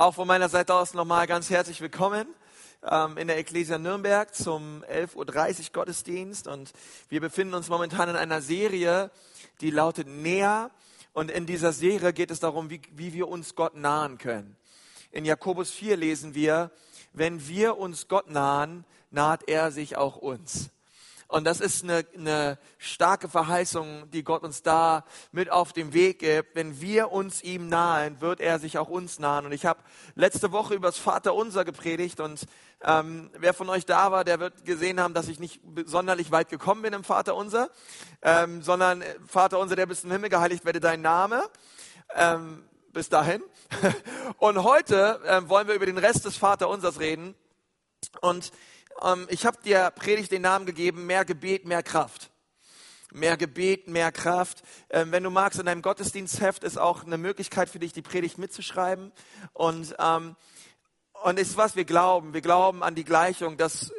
Auch von meiner Seite aus nochmal ganz herzlich willkommen ähm, in der Ecclesia Nürnberg zum 11.30 Uhr Gottesdienst. Und wir befinden uns momentan in einer Serie, die lautet Näher. Und in dieser Serie geht es darum, wie, wie wir uns Gott nahen können. In Jakobus 4 lesen wir, wenn wir uns Gott nahen, naht er sich auch uns. Und das ist eine, eine starke Verheißung, die Gott uns da mit auf den Weg gibt. Wenn wir uns ihm nahen, wird er sich auch uns nahen. Und ich habe letzte Woche über das Vaterunser gepredigt und ähm, wer von euch da war, der wird gesehen haben, dass ich nicht sonderlich weit gekommen bin im Vaterunser, ähm, sondern äh, Vaterunser, der bist im Himmel, geheiligt werde dein Name. Ähm, bis dahin. Und heute äh, wollen wir über den Rest des Vaterunsers reden. Und ähm, ich habe dir Predigt den Namen gegeben, mehr Gebet, mehr Kraft. Mehr Gebet, mehr Kraft. Ähm, wenn du magst, in deinem Gottesdienstheft ist auch eine Möglichkeit für dich, die Predigt mitzuschreiben. Und, ähm, und ist was wir glauben. Wir glauben an die Gleichung, dass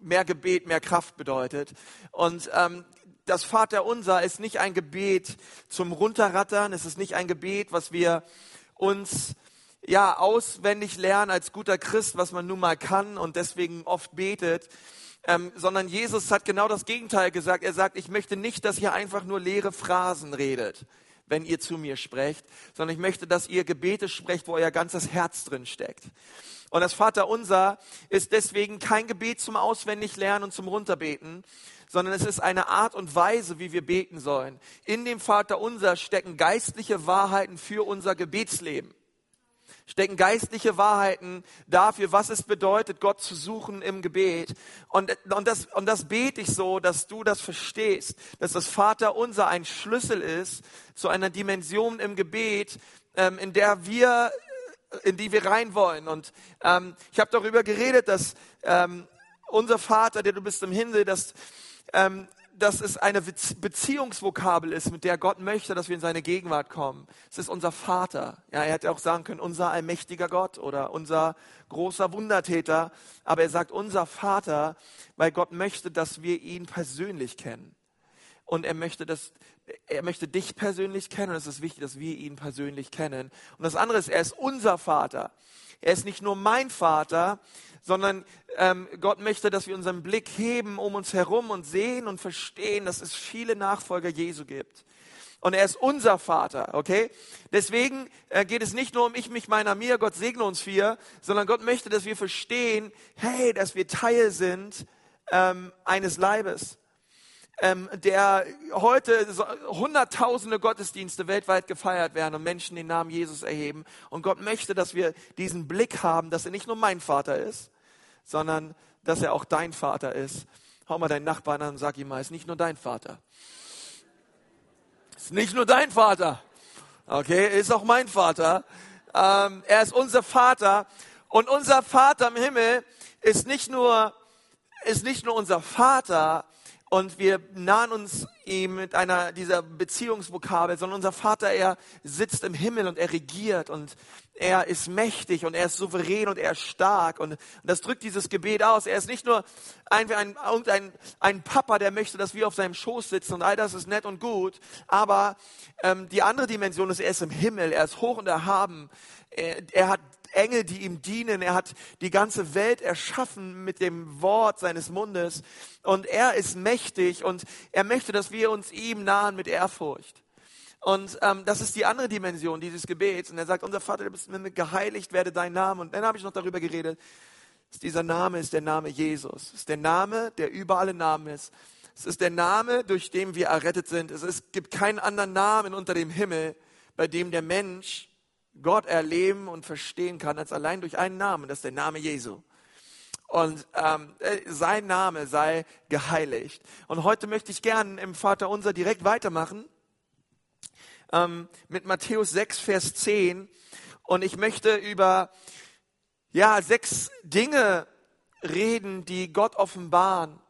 mehr Gebet, mehr Kraft bedeutet. Und ähm, das Vaterunser ist nicht ein Gebet zum Runterrattern. Es ist nicht ein Gebet, was wir uns ja, auswendig lernen als guter Christ, was man nun mal kann und deswegen oft betet, ähm, sondern Jesus hat genau das Gegenteil gesagt. Er sagt, ich möchte nicht, dass ihr einfach nur leere Phrasen redet, wenn ihr zu mir sprecht, sondern ich möchte, dass ihr Gebete sprecht, wo euer ganzes Herz drin steckt. Und das Vaterunser ist deswegen kein Gebet zum Auswendiglernen und zum Runterbeten, sondern es ist eine Art und Weise, wie wir beten sollen. In dem Vaterunser stecken geistliche Wahrheiten für unser Gebetsleben stecken geistliche Wahrheiten dafür, was es bedeutet, Gott zu suchen im Gebet. Und, und, das, und das bete ich so, dass du das verstehst, dass das Vater unser ein Schlüssel ist zu einer Dimension im Gebet, ähm, in der wir in die wir rein wollen. Und ähm, ich habe darüber geredet, dass ähm, unser Vater, der du bist im Himmel, dass ähm, dass es eine Beziehungsvokabel ist, mit der Gott möchte, dass wir in seine Gegenwart kommen. Es ist unser Vater. Ja, er hätte auch sagen können, unser allmächtiger Gott oder unser großer Wundertäter. Aber er sagt unser Vater, weil Gott möchte, dass wir ihn persönlich kennen. Und er möchte, dass, er möchte dich persönlich kennen und es ist wichtig, dass wir ihn persönlich kennen. Und das andere ist, er ist unser Vater. Er ist nicht nur mein Vater, sondern ähm, Gott möchte, dass wir unseren Blick heben um uns herum und sehen und verstehen, dass es viele Nachfolger Jesu gibt. Und er ist unser Vater, okay? Deswegen äh, geht es nicht nur um ich, mich, meiner, mir, Gott segne uns vier, sondern Gott möchte, dass wir verstehen, hey, dass wir Teil sind ähm, eines Leibes ähm, der heute hunderttausende Gottesdienste weltweit gefeiert werden und Menschen den Namen Jesus erheben. Und Gott möchte, dass wir diesen Blick haben, dass er nicht nur mein Vater ist, sondern dass er auch dein Vater ist. Hau mal deinen Nachbarn an und sag ihm mal, ist nicht nur dein Vater. Ist nicht nur dein Vater. Okay, ist auch mein Vater. Ähm, er ist unser Vater. Und unser Vater im Himmel ist nicht nur, ist nicht nur unser Vater, und wir nahen uns ihm mit einer dieser Beziehungsvokabel, sondern unser Vater, er sitzt im Himmel und er regiert und er ist mächtig und er ist souverän und er ist stark. Und, und das drückt dieses Gebet aus. Er ist nicht nur ein, ein, ein, ein Papa, der möchte, dass wir auf seinem Schoß sitzen und all das ist nett und gut, aber ähm, die andere Dimension ist, er ist im Himmel, er ist hoch und erhaben, er, er hat Engel, die ihm dienen. Er hat die ganze Welt erschaffen mit dem Wort seines Mundes. Und er ist mächtig und er möchte, dass wir uns ihm nahen mit Ehrfurcht. Und ähm, das ist die andere Dimension dieses Gebets. Und er sagt, unser Vater, du bist mit geheiligt, werde dein Name. Und dann habe ich noch darüber geredet, dass dieser Name ist der Name Jesus. Es ist der Name, der über alle Namen ist. Es ist der Name, durch den wir errettet sind. Es ist, gibt keinen anderen Namen unter dem Himmel, bei dem der Mensch Gott erleben und verstehen kann, als allein durch einen Namen, das ist der Name Jesu. Und ähm, äh, sein Name sei geheiligt. Und heute möchte ich gern im Vater unser direkt weitermachen ähm, mit Matthäus 6, Vers 10. Und ich möchte über ja, sechs Dinge reden, die Gott offenbaren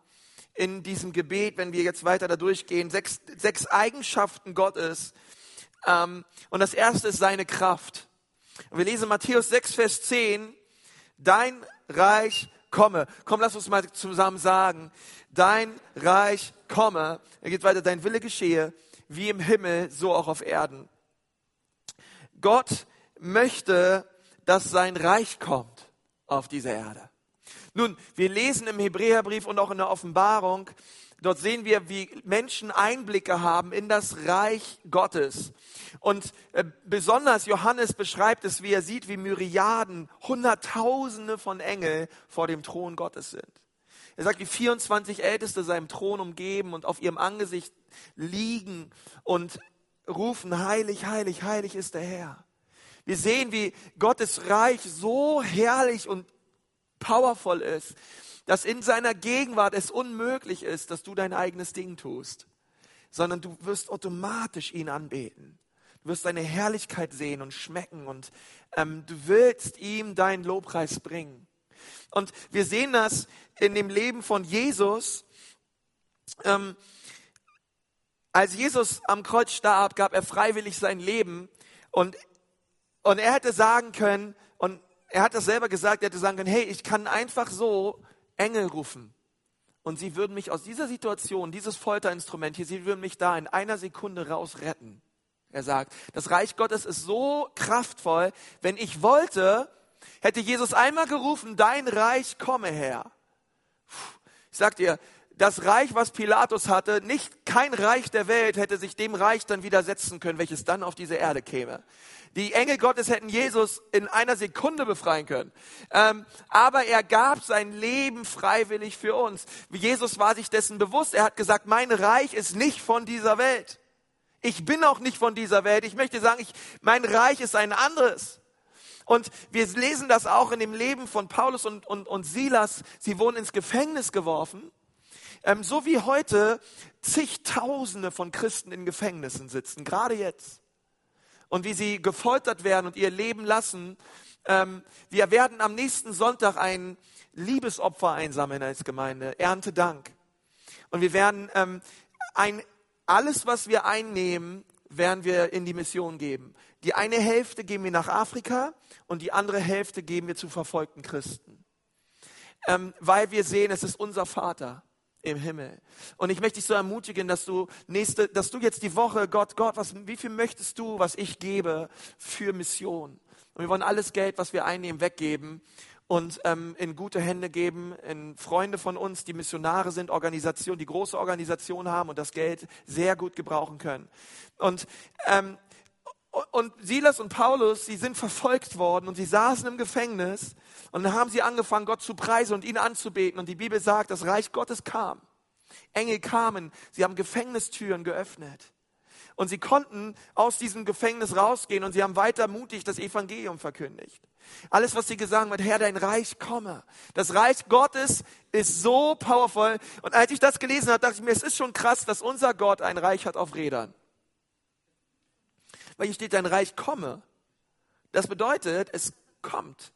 in diesem Gebet, wenn wir jetzt weiter da durchgehen. Sechs, sechs Eigenschaften Gottes, und das erste ist seine Kraft. Wir lesen Matthäus 6, Vers 10. Dein Reich komme. Komm, lass uns mal zusammen sagen. Dein Reich komme. Er geht weiter. Dein Wille geschehe, wie im Himmel, so auch auf Erden. Gott möchte, dass sein Reich kommt auf diese Erde. Nun, wir lesen im Hebräerbrief und auch in der Offenbarung, dort sehen wir, wie Menschen Einblicke haben in das Reich Gottes. Und äh, besonders Johannes beschreibt es, wie er sieht, wie Myriaden, Hunderttausende von Engel vor dem Thron Gottes sind. Er sagt, wie 24 Älteste seinem Thron umgeben und auf ihrem Angesicht liegen und rufen, heilig, heilig, heilig ist der Herr. Wir sehen, wie Gottes Reich so herrlich und powerful ist, dass in seiner Gegenwart es unmöglich ist, dass du dein eigenes Ding tust, sondern du wirst automatisch ihn anbeten. Du wirst seine Herrlichkeit sehen und schmecken und ähm, du willst ihm deinen Lobpreis bringen. Und wir sehen das in dem Leben von Jesus. Ähm, als Jesus am Kreuz starb, gab er freiwillig sein Leben und, und er hätte sagen können, und er hat das selber gesagt, er hätte sagen können, hey, ich kann einfach so Engel rufen. Und sie würden mich aus dieser Situation, dieses Folterinstrument hier, sie würden mich da in einer Sekunde raus retten. Er sagt, das Reich Gottes ist so kraftvoll, wenn ich wollte, hätte Jesus einmal gerufen, dein Reich komme her. Ich sag dir, das Reich, was Pilatus hatte, nicht kein Reich der Welt hätte sich dem Reich dann widersetzen können, welches dann auf diese Erde käme. Die Engel Gottes hätten Jesus in einer Sekunde befreien können. Ähm, aber er gab sein Leben freiwillig für uns. Jesus war sich dessen bewusst. Er hat gesagt, mein Reich ist nicht von dieser Welt. Ich bin auch nicht von dieser Welt. Ich möchte sagen, ich, mein Reich ist ein anderes. Und wir lesen das auch in dem Leben von Paulus und, und, und Silas. Sie wurden ins Gefängnis geworfen. Ähm, so wie heute zigtausende von Christen in Gefängnissen sitzen, gerade jetzt und wie sie gefoltert werden und ihr Leben lassen. Ähm, wir werden am nächsten Sonntag ein Liebesopfer einsammeln als Gemeinde, Erntedank. Und wir werden ähm, ein, alles, was wir einnehmen, werden wir in die Mission geben. Die eine Hälfte geben wir nach Afrika und die andere Hälfte geben wir zu verfolgten Christen. Ähm, weil wir sehen, es ist unser Vater im Himmel. Und ich möchte dich so ermutigen, dass du nächste, dass du jetzt die Woche, Gott, Gott, was, wie viel möchtest du, was ich gebe für Mission? Und wir wollen alles Geld, was wir einnehmen, weggeben und ähm, in gute Hände geben, in Freunde von uns, die Missionare sind, Organisationen, die große Organisationen haben und das Geld sehr gut gebrauchen können. Und ähm, und Silas und Paulus, sie sind verfolgt worden und sie saßen im Gefängnis und dann haben sie angefangen, Gott zu preisen und ihn anzubeten. Und die Bibel sagt, das Reich Gottes kam. Engel kamen, sie haben Gefängnistüren geöffnet. Und sie konnten aus diesem Gefängnis rausgehen und sie haben weiter mutig das Evangelium verkündigt. Alles, was sie gesagt haben, Herr, dein Reich komme. Das Reich Gottes ist so powerful. Und als ich das gelesen habe, dachte ich mir, es ist schon krass, dass unser Gott ein Reich hat auf Rädern. Weil hier steht, dein Reich komme. Das bedeutet, es kommt.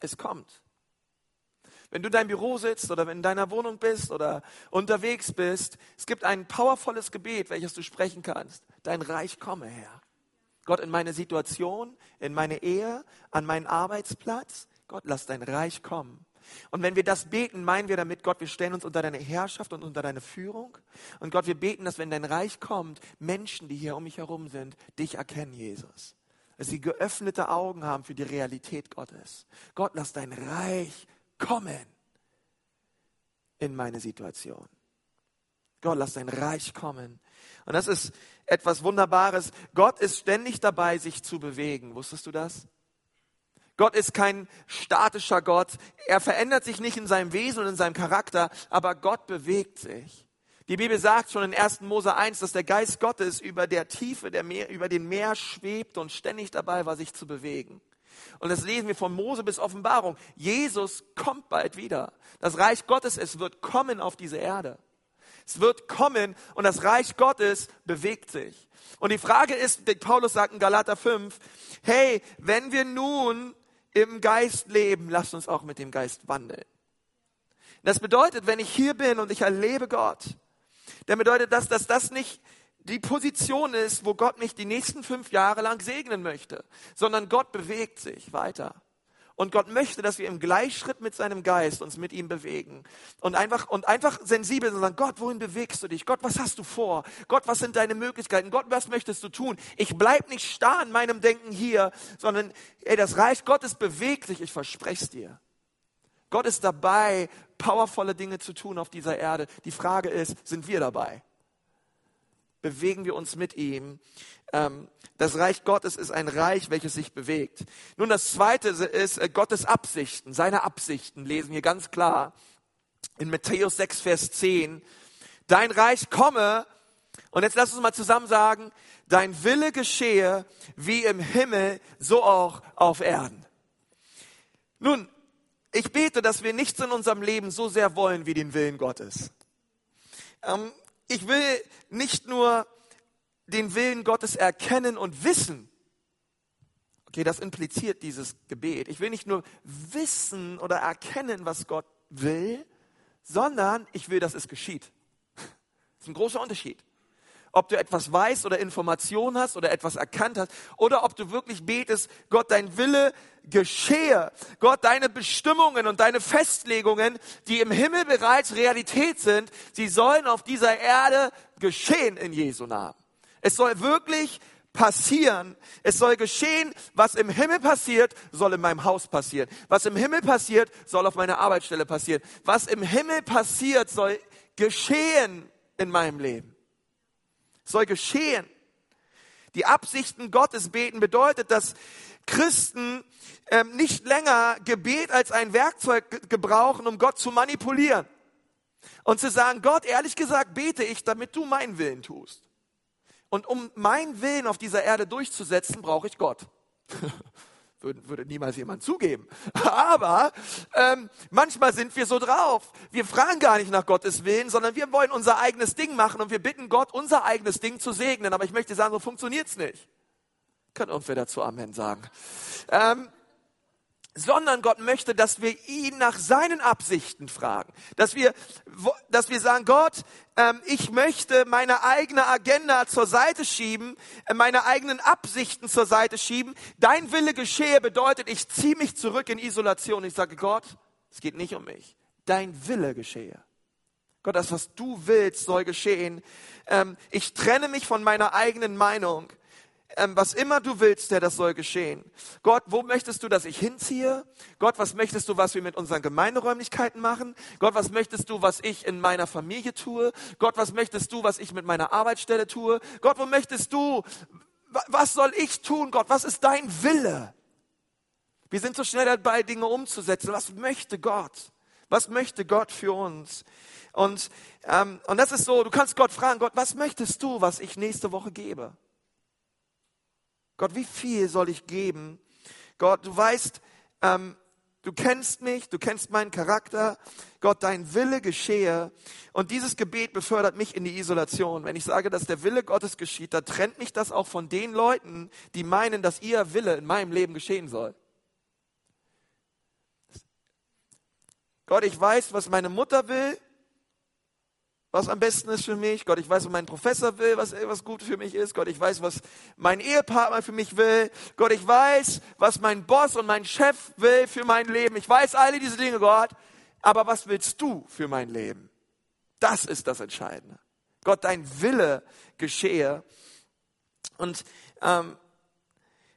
Es kommt. Wenn du in deinem Büro sitzt oder in deiner Wohnung bist oder unterwegs bist, es gibt ein powervolles Gebet, welches du sprechen kannst. Dein Reich komme her. Gott in meine Situation, in meine Ehe, an meinen Arbeitsplatz. Gott, lass dein Reich kommen. Und wenn wir das beten, meinen wir damit, Gott, wir stellen uns unter deine Herrschaft und unter deine Führung. Und Gott, wir beten, dass wenn dein Reich kommt, Menschen, die hier um mich herum sind, dich erkennen, Jesus dass sie geöffnete Augen haben für die Realität Gottes. Gott, lass dein Reich kommen in meine Situation. Gott, lass dein Reich kommen. Und das ist etwas Wunderbares. Gott ist ständig dabei, sich zu bewegen. Wusstest du das? Gott ist kein statischer Gott. Er verändert sich nicht in seinem Wesen und in seinem Charakter, aber Gott bewegt sich. Die Bibel sagt schon in 1. Mose 1, dass der Geist Gottes über der Tiefe der Meer, über den Meer schwebt und ständig dabei war, sich zu bewegen. Und das lesen wir von Mose bis Offenbarung. Jesus kommt bald wieder. Das Reich Gottes, es wird kommen auf diese Erde. Es wird kommen und das Reich Gottes bewegt sich. Und die Frage ist, Paulus sagt in Galater 5, hey, wenn wir nun im Geist leben, lasst uns auch mit dem Geist wandeln. Das bedeutet, wenn ich hier bin und ich erlebe Gott, dann bedeutet das, dass das nicht die Position ist, wo Gott mich die nächsten fünf Jahre lang segnen möchte, sondern Gott bewegt sich weiter. Und Gott möchte, dass wir im Gleichschritt mit seinem Geist uns mit ihm bewegen. Und einfach, und einfach sensibel und sagen, Gott, wohin bewegst du dich? Gott, was hast du vor? Gott, was sind deine Möglichkeiten? Gott, was möchtest du tun? Ich bleib nicht starr in meinem Denken hier, sondern, ey, das Reich Gottes bewegt sich, ich verspreche es dir. Gott ist dabei, powervolle Dinge zu tun auf dieser Erde. Die Frage ist, sind wir dabei? Bewegen wir uns mit ihm? Ähm, das Reich Gottes ist ein Reich, welches sich bewegt. Nun, das zweite ist äh, Gottes Absichten. Seine Absichten lesen wir ganz klar in Matthäus 6, Vers 10. Dein Reich komme, und jetzt lass uns mal zusammen sagen, dein Wille geschehe wie im Himmel, so auch auf Erden. Nun, ich bete, dass wir nichts in unserem Leben so sehr wollen wie den Willen Gottes. Ähm, ich will nicht nur den Willen Gottes erkennen und wissen. Okay, das impliziert dieses Gebet. Ich will nicht nur wissen oder erkennen, was Gott will, sondern ich will, dass es geschieht. Das ist ein großer Unterschied. Ob du etwas weißt oder Informationen hast oder etwas erkannt hast oder ob du wirklich betest, Gott, dein Wille geschehe. Gott, deine Bestimmungen und deine Festlegungen, die im Himmel bereits Realität sind, sie sollen auf dieser Erde geschehen in Jesu Namen. Es soll wirklich passieren. Es soll geschehen, was im Himmel passiert, soll in meinem Haus passieren. Was im Himmel passiert, soll auf meiner Arbeitsstelle passieren. Was im Himmel passiert, soll geschehen in meinem Leben. Soll geschehen. Die Absichten Gottes beten bedeutet, dass Christen ähm, nicht länger Gebet als ein Werkzeug gebrauchen, um Gott zu manipulieren. Und zu sagen, Gott, ehrlich gesagt, bete ich, damit du meinen Willen tust. Und um meinen Willen auf dieser Erde durchzusetzen, brauche ich Gott. würde, würde niemals jemand zugeben. Aber ähm, manchmal sind wir so drauf. Wir fragen gar nicht nach Gottes Willen, sondern wir wollen unser eigenes Ding machen und wir bitten Gott, unser eigenes Ding zu segnen. Aber ich möchte sagen, so funktioniert's nicht. Kann irgendwer dazu Amen sagen? Ähm, sondern Gott möchte, dass wir ihn nach seinen Absichten fragen. Dass wir, dass wir sagen, Gott, ähm, ich möchte meine eigene Agenda zur Seite schieben, äh, meine eigenen Absichten zur Seite schieben. Dein Wille geschehe bedeutet, ich ziehe mich zurück in Isolation. Ich sage, Gott, es geht nicht um mich. Dein Wille geschehe. Gott, das, was du willst, soll geschehen. Ähm, ich trenne mich von meiner eigenen Meinung ähm, was immer du willst, der das soll geschehen. Gott, wo möchtest du, dass ich hinziehe? Gott, was möchtest du, was wir mit unseren Gemeinderäumlichkeiten machen? Gott, was möchtest du, was ich in meiner Familie tue? Gott, was möchtest du, was ich mit meiner Arbeitsstelle tue? Gott, wo möchtest du, was soll ich tun? Gott, was ist dein Wille? Wir sind so schnell dabei, Dinge umzusetzen. Was möchte Gott? Was möchte Gott für uns? Und, ähm, und das ist so, du kannst Gott fragen, Gott, was möchtest du, was ich nächste Woche gebe? Gott, wie viel soll ich geben? Gott, du weißt, ähm, du kennst mich, du kennst meinen Charakter. Gott, dein Wille geschehe. Und dieses Gebet befördert mich in die Isolation. Wenn ich sage, dass der Wille Gottes geschieht, dann trennt mich das auch von den Leuten, die meinen, dass ihr Wille in meinem Leben geschehen soll. Gott, ich weiß, was meine Mutter will was am besten ist für mich. Gott, ich weiß, was mein Professor will, was, was gut für mich ist. Gott, ich weiß, was mein Ehepartner für mich will. Gott, ich weiß, was mein Boss und mein Chef will für mein Leben. Ich weiß alle diese Dinge, Gott. Aber was willst du für mein Leben? Das ist das Entscheidende. Gott, dein Wille geschehe. Und, ähm,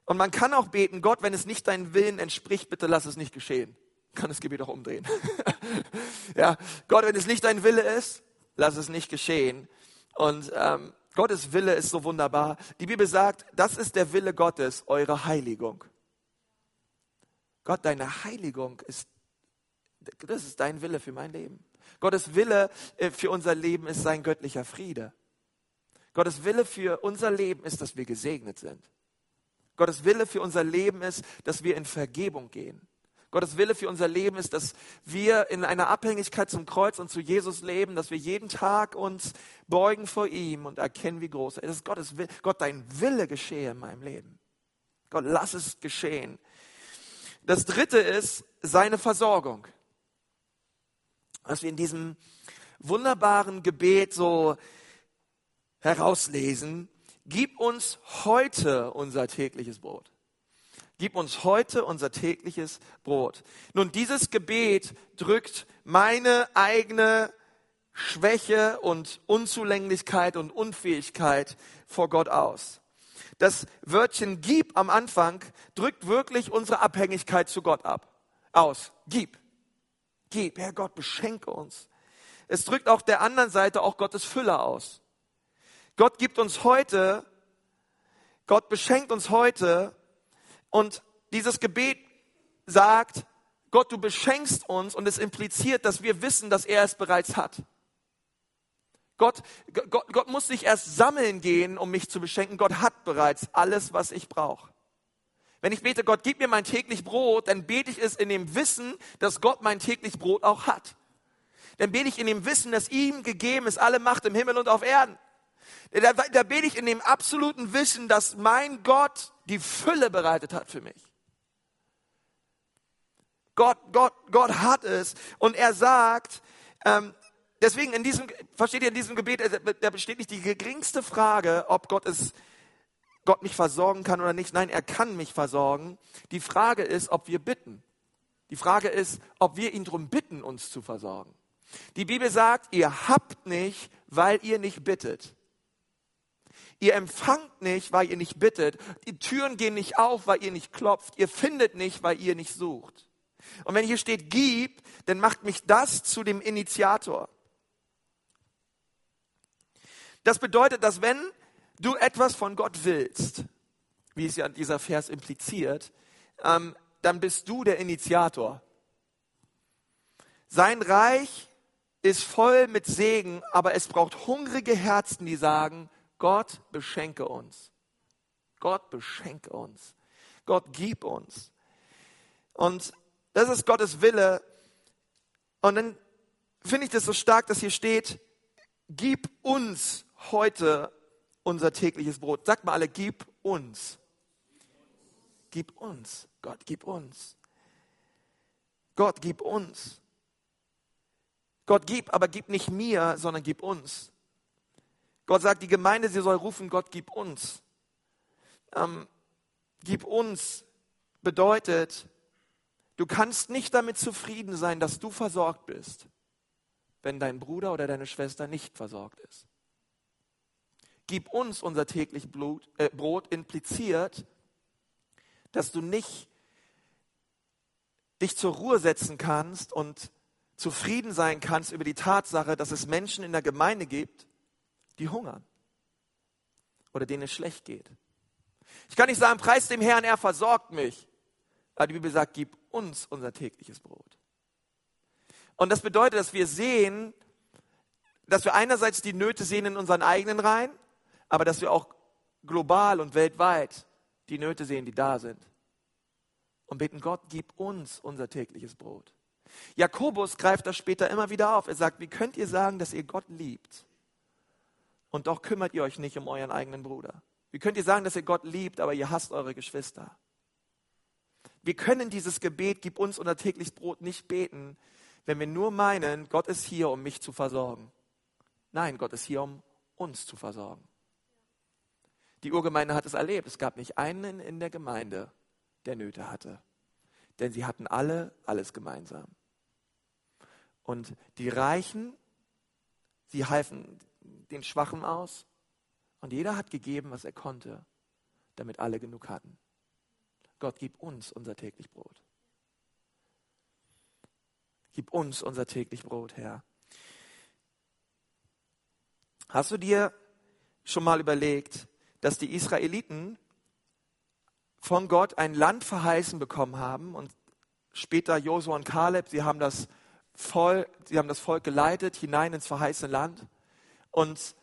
und man kann auch beten, Gott, wenn es nicht deinem Willen entspricht, bitte lass es nicht geschehen. Kann das Gebet auch umdrehen. ja, Gott, wenn es nicht dein Wille ist, lass es nicht geschehen. Und ähm, Gottes Wille ist so wunderbar. Die Bibel sagt, das ist der Wille Gottes, eure Heiligung. Gott, deine Heiligung ist, das ist dein Wille für mein Leben. Gottes Wille äh, für unser Leben ist sein göttlicher Friede. Gottes Wille für unser Leben ist, dass wir gesegnet sind. Gottes Wille für unser Leben ist, dass wir in Vergebung gehen. Gottes Wille für unser Leben ist, dass wir in einer Abhängigkeit zum Kreuz und zu Jesus leben, dass wir jeden Tag uns beugen vor ihm und erkennen, wie groß er ist. Gottes Wille. Gott, dein Wille geschehe in meinem Leben. Gott, lass es geschehen. Das dritte ist seine Versorgung. Was wir in diesem wunderbaren Gebet so herauslesen, gib uns heute unser tägliches Brot. Gib uns heute unser tägliches Brot. Nun, dieses Gebet drückt meine eigene Schwäche und Unzulänglichkeit und Unfähigkeit vor Gott aus. Das Wörtchen gib am Anfang drückt wirklich unsere Abhängigkeit zu Gott ab. Aus. Gib. Gib. Herr Gott, beschenke uns. Es drückt auch der anderen Seite auch Gottes Fülle aus. Gott gibt uns heute, Gott beschenkt uns heute und dieses Gebet sagt, Gott, du beschenkst uns und es impliziert, dass wir wissen, dass er es bereits hat. Gott, Gott, Gott muss nicht erst sammeln gehen, um mich zu beschenken. Gott hat bereits alles, was ich brauche. Wenn ich bete, Gott, gib mir mein täglich Brot, dann bete ich es in dem Wissen, dass Gott mein täglich Brot auch hat. Dann bete ich in dem Wissen, dass ihm gegeben ist alle Macht im Himmel und auf Erden. Da, da bete ich in dem absoluten Wissen, dass mein Gott die Fülle bereitet hat für mich. Gott, Gott, Gott hat es. Und er sagt, ähm, deswegen in diesem, versteht ihr, in diesem Gebet, äh, da besteht nicht die geringste Frage, ob Gott es, Gott mich versorgen kann oder nicht. Nein, er kann mich versorgen. Die Frage ist, ob wir bitten. Die Frage ist, ob wir ihn darum bitten, uns zu versorgen. Die Bibel sagt, ihr habt nicht, weil ihr nicht bittet. Ihr empfangt nicht, weil ihr nicht bittet. Die Türen gehen nicht auf, weil ihr nicht klopft. Ihr findet nicht, weil ihr nicht sucht. Und wenn hier steht, gib, dann macht mich das zu dem Initiator. Das bedeutet, dass wenn du etwas von Gott willst, wie es ja dieser Vers impliziert, ähm, dann bist du der Initiator. Sein Reich ist voll mit Segen, aber es braucht hungrige Herzen, die sagen, Gott beschenke uns. Gott beschenke uns. Gott gib uns. Und das ist Gottes Wille. Und dann finde ich das so stark, dass hier steht, gib uns heute unser tägliches Brot. Sagt mal alle, gib uns. Gib uns. Gott, gib uns. Gott, gib uns. Gott, gib, aber gib nicht mir, sondern gib uns. Gott sagt, die Gemeinde, sie soll rufen, Gott, gib uns. Ähm, gib uns bedeutet, du kannst nicht damit zufrieden sein, dass du versorgt bist, wenn dein Bruder oder deine Schwester nicht versorgt ist gib uns unser täglich Blut, äh, Brot impliziert, dass du nicht dich zur Ruhe setzen kannst und zufrieden sein kannst über die Tatsache, dass es Menschen in der Gemeinde gibt, die hungern oder denen es schlecht geht. Ich kann nicht sagen, preis dem Herrn, er versorgt mich. Aber die Bibel sagt, gib uns unser tägliches Brot. Und das bedeutet, dass wir sehen, dass wir einerseits die Nöte sehen in unseren eigenen Reihen, aber dass wir auch global und weltweit die Nöte sehen, die da sind. Und beten Gott, gib uns unser tägliches Brot. Jakobus greift das später immer wieder auf. Er sagt, wie könnt ihr sagen, dass ihr Gott liebt? Und doch kümmert ihr euch nicht um euren eigenen Bruder. Wie könnt ihr sagen, dass ihr Gott liebt, aber ihr hasst eure Geschwister? Wir können dieses Gebet, gib uns unser tägliches Brot, nicht beten, wenn wir nur meinen, Gott ist hier, um mich zu versorgen. Nein, Gott ist hier, um uns zu versorgen. Die Urgemeinde hat es erlebt. Es gab nicht einen in der Gemeinde, der Nöte hatte. Denn sie hatten alle alles gemeinsam. Und die Reichen, sie halfen den Schwachen aus. Und jeder hat gegeben, was er konnte, damit alle genug hatten. Gott, gib uns unser täglich Brot. Gib uns unser täglich Brot, Herr. Hast du dir schon mal überlegt, dass die Israeliten von Gott ein Land verheißen bekommen haben und später Josua und Kaleb, sie haben das Volk, sie haben das Volk geleitet hinein ins verheißene Land und,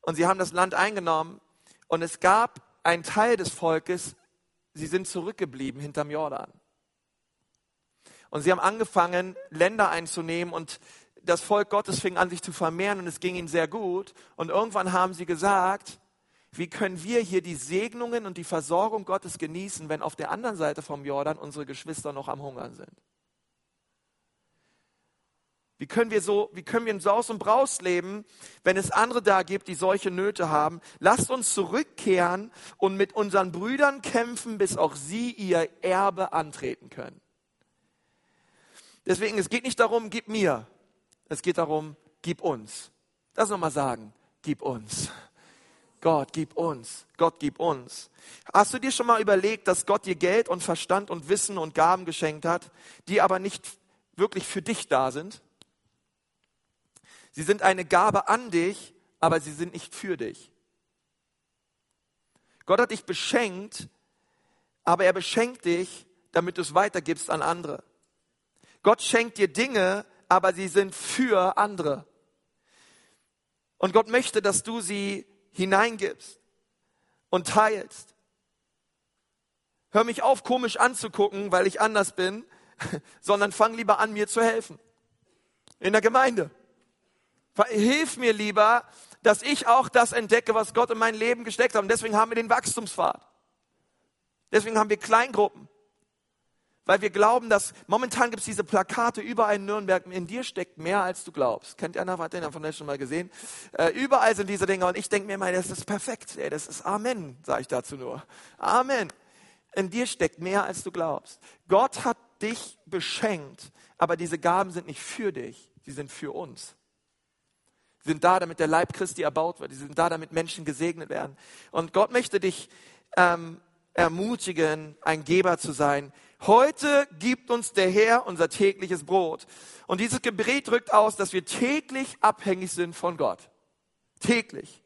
und sie haben das Land eingenommen und es gab einen Teil des Volkes, sie sind zurückgeblieben hinterm Jordan. Und sie haben angefangen, Länder einzunehmen und das Volk Gottes fing an, sich zu vermehren und es ging ihnen sehr gut. Und irgendwann haben sie gesagt, wie können wir hier die Segnungen und die Versorgung Gottes genießen, wenn auf der anderen Seite vom Jordan unsere Geschwister noch am Hungern sind? Wie können wir so, wie können wir in Saus und Braus leben, wenn es andere da gibt, die solche Nöte haben? Lasst uns zurückkehren und mit unseren Brüdern kämpfen, bis auch sie ihr Erbe antreten können. Deswegen, es geht nicht darum, gib mir. Es geht darum, gib uns. Das nochmal sagen. Gib uns. Gott, gib uns. Gott, gib uns. Hast du dir schon mal überlegt, dass Gott dir Geld und Verstand und Wissen und Gaben geschenkt hat, die aber nicht wirklich für dich da sind? Sie sind eine Gabe an dich, aber sie sind nicht für dich. Gott hat dich beschenkt, aber er beschenkt dich, damit du es weitergibst an andere. Gott schenkt dir Dinge, aber sie sind für andere. Und Gott möchte, dass du sie hineingibst und teilst. Hör mich auf, komisch anzugucken, weil ich anders bin, sondern fang lieber an, mir zu helfen. In der Gemeinde. Hilf mir lieber, dass ich auch das entdecke, was Gott in mein Leben gesteckt hat. Und deswegen haben wir den Wachstumspfad. Deswegen haben wir Kleingruppen weil wir glauben, dass momentan gibt es diese Plakate überall in Nürnberg, in dir steckt mehr, als du glaubst. Kennt einer, hat den von euch schon mal gesehen? Äh, überall sind diese Dinge und ich denke mir mal, das ist perfekt, ey, das ist Amen, sage ich dazu nur. Amen. In dir steckt mehr, als du glaubst. Gott hat dich beschenkt, aber diese Gaben sind nicht für dich, sie sind für uns. Sie sind da, damit der Leib Christi erbaut wird. Sie sind da, damit Menschen gesegnet werden. Und Gott möchte dich ähm, ermutigen, ein Geber zu sein, Heute gibt uns der Herr unser tägliches Brot. Und dieses Gebet drückt aus, dass wir täglich abhängig sind von Gott. Täglich.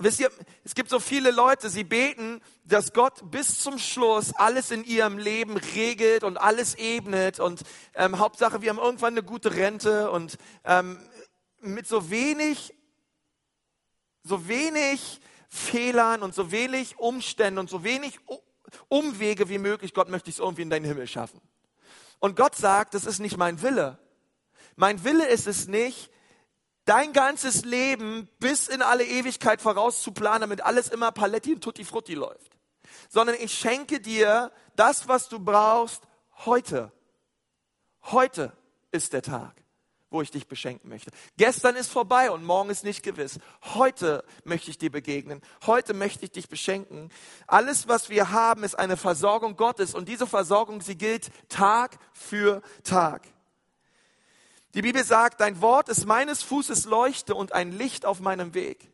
Wisst ihr, es gibt so viele Leute, sie beten, dass Gott bis zum Schluss alles in ihrem Leben regelt und alles ebnet und ähm, Hauptsache, wir haben irgendwann eine gute Rente und ähm, mit so wenig, so wenig Fehlern und so wenig Umständen und so wenig Umwege wie möglich. Gott möchte ich es irgendwie in deinen Himmel schaffen. Und Gott sagt, das ist nicht mein Wille. Mein Wille ist es nicht, dein ganzes Leben bis in alle Ewigkeit vorauszuplanen, damit alles immer Paletti und Tutti Frutti läuft. Sondern ich schenke dir das, was du brauchst, heute. Heute ist der Tag wo ich dich beschenken möchte. Gestern ist vorbei und morgen ist nicht gewiss. Heute möchte ich dir begegnen. Heute möchte ich dich beschenken. Alles, was wir haben, ist eine Versorgung Gottes und diese Versorgung, sie gilt Tag für Tag. Die Bibel sagt, dein Wort ist meines Fußes Leuchte und ein Licht auf meinem Weg.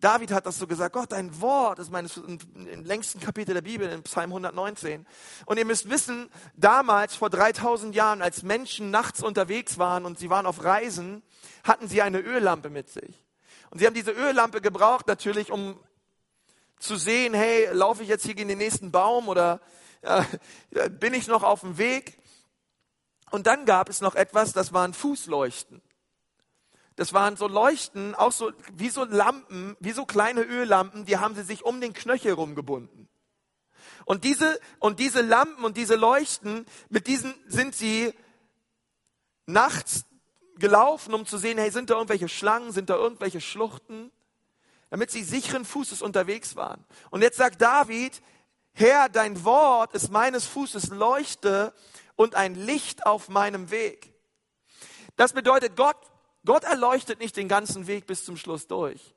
David hat das so gesagt, Gott, dein Wort ist meines, im längsten Kapitel der Bibel, in Psalm 119. Und ihr müsst wissen, damals, vor 3000 Jahren, als Menschen nachts unterwegs waren und sie waren auf Reisen, hatten sie eine Öllampe mit sich. Und sie haben diese Öllampe gebraucht natürlich, um zu sehen, hey, laufe ich jetzt hier gegen den nächsten Baum oder äh, bin ich noch auf dem Weg? Und dann gab es noch etwas, das waren Fußleuchten. Das waren so Leuchten, auch so wie so Lampen, wie so kleine Öllampen, die haben sie sich um den Knöchel rumgebunden. Und diese, und diese Lampen und diese Leuchten, mit diesen sind sie nachts gelaufen, um zu sehen, hey, sind da irgendwelche Schlangen, sind da irgendwelche Schluchten, damit sie sicheren Fußes unterwegs waren. Und jetzt sagt David, Herr, dein Wort ist meines Fußes Leuchte und ein Licht auf meinem Weg. Das bedeutet, Gott Gott erleuchtet nicht den ganzen Weg bis zum Schluss durch,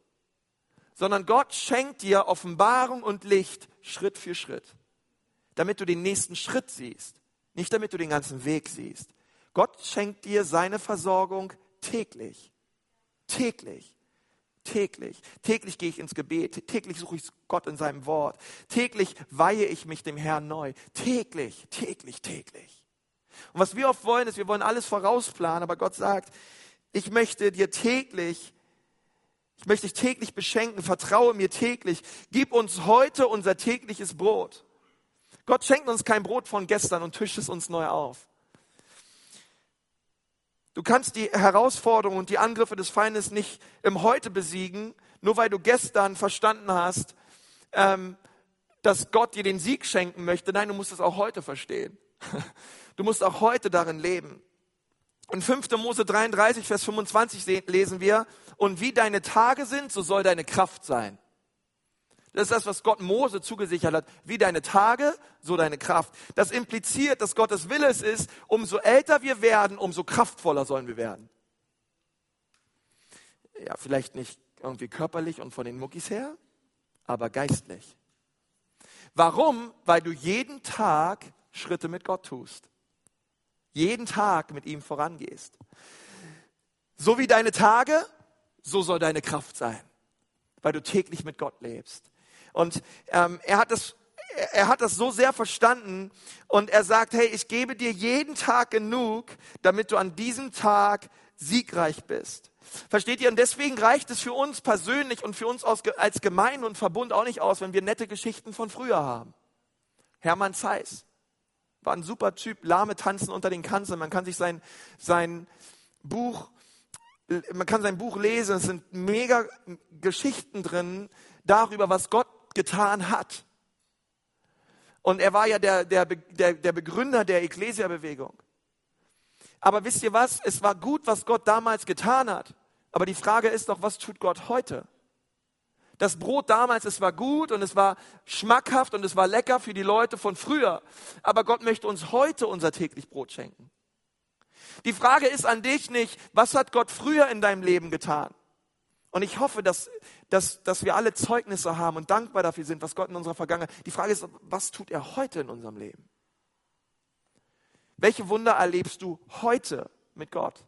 sondern Gott schenkt dir Offenbarung und Licht Schritt für Schritt, damit du den nächsten Schritt siehst, nicht damit du den ganzen Weg siehst. Gott schenkt dir seine Versorgung täglich, täglich, täglich. Täglich gehe ich ins Gebet, täglich suche ich Gott in seinem Wort, täglich weihe ich mich dem Herrn neu, täglich, täglich, täglich. Und was wir oft wollen, ist, wir wollen alles vorausplanen, aber Gott sagt, ich möchte dir täglich, ich möchte dich täglich beschenken, vertraue mir täglich. Gib uns heute unser tägliches Brot. Gott schenkt uns kein Brot von gestern und tischt es uns neu auf. Du kannst die Herausforderungen und die Angriffe des Feindes nicht im Heute besiegen, nur weil du gestern verstanden hast, ähm, dass Gott dir den Sieg schenken möchte. Nein, du musst es auch heute verstehen. Du musst auch heute darin leben. In 5. Mose 33, Vers 25 lesen wir, und wie deine Tage sind, so soll deine Kraft sein. Das ist das, was Gott Mose zugesichert hat. Wie deine Tage, so deine Kraft. Das impliziert, dass Gottes Wille es ist, umso älter wir werden, umso kraftvoller sollen wir werden. Ja, vielleicht nicht irgendwie körperlich und von den Muckis her, aber geistlich. Warum? Weil du jeden Tag Schritte mit Gott tust. Jeden Tag mit ihm vorangehst. So wie deine Tage, so soll deine Kraft sein, weil du täglich mit Gott lebst. Und ähm, er hat das er hat das so sehr verstanden und er sagt, hey, ich gebe dir jeden Tag genug, damit du an diesem Tag siegreich bist. Versteht ihr? Und deswegen reicht es für uns persönlich und für uns als Gemeinde und Verbund auch nicht aus, wenn wir nette Geschichten von früher haben. Hermann Zeiss war ein super Typ, lahme tanzen unter den Kanzeln. Man kann sich sein, sein Buch, man kann sein Buch lesen. Es sind mega Geschichten drin darüber, was Gott getan hat. Und er war ja der, der, der, der Begründer der Ecclesia-Bewegung. Aber wisst ihr was? Es war gut, was Gott damals getan hat. Aber die Frage ist doch, was tut Gott heute? Das Brot damals, es war gut und es war schmackhaft und es war lecker für die Leute von früher. Aber Gott möchte uns heute unser täglich Brot schenken. Die Frage ist an dich nicht, was hat Gott früher in deinem Leben getan? Und ich hoffe, dass, dass, dass wir alle Zeugnisse haben und dankbar dafür sind, was Gott in unserer Vergangenheit. Die Frage ist, was tut er heute in unserem Leben? Welche Wunder erlebst du heute mit Gott?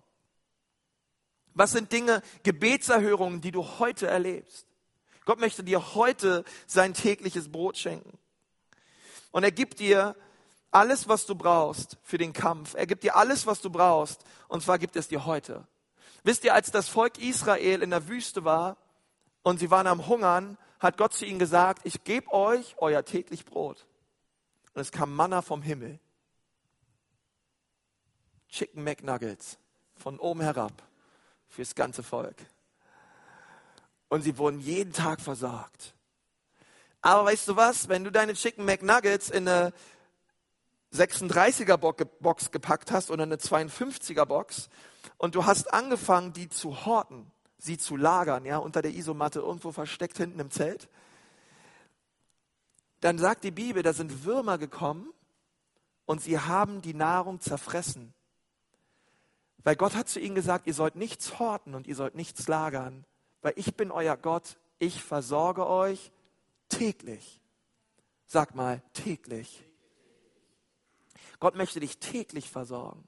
Was sind Dinge, Gebetserhörungen, die du heute erlebst? Gott möchte dir heute sein tägliches Brot schenken. Und er gibt dir alles, was du brauchst für den Kampf. Er gibt dir alles, was du brauchst. Und zwar gibt es dir heute. Wisst ihr, als das Volk Israel in der Wüste war und sie waren am Hungern, hat Gott zu ihnen gesagt, ich gebe euch euer täglich Brot. Und es kam Manna vom Himmel. Chicken McNuggets von oben herab fürs ganze Volk. Und sie wurden jeden Tag versorgt. Aber weißt du was? Wenn du deine Chicken McNuggets in eine 36er Box gepackt hast oder eine 52er Box und du hast angefangen, die zu horten, sie zu lagern, ja, unter der Isomatte irgendwo versteckt hinten im Zelt, dann sagt die Bibel, da sind Würmer gekommen und sie haben die Nahrung zerfressen. Weil Gott hat zu ihnen gesagt, ihr sollt nichts horten und ihr sollt nichts lagern, weil ich bin euer Gott, ich versorge euch täglich. Sag mal, täglich. Gott möchte dich täglich versorgen.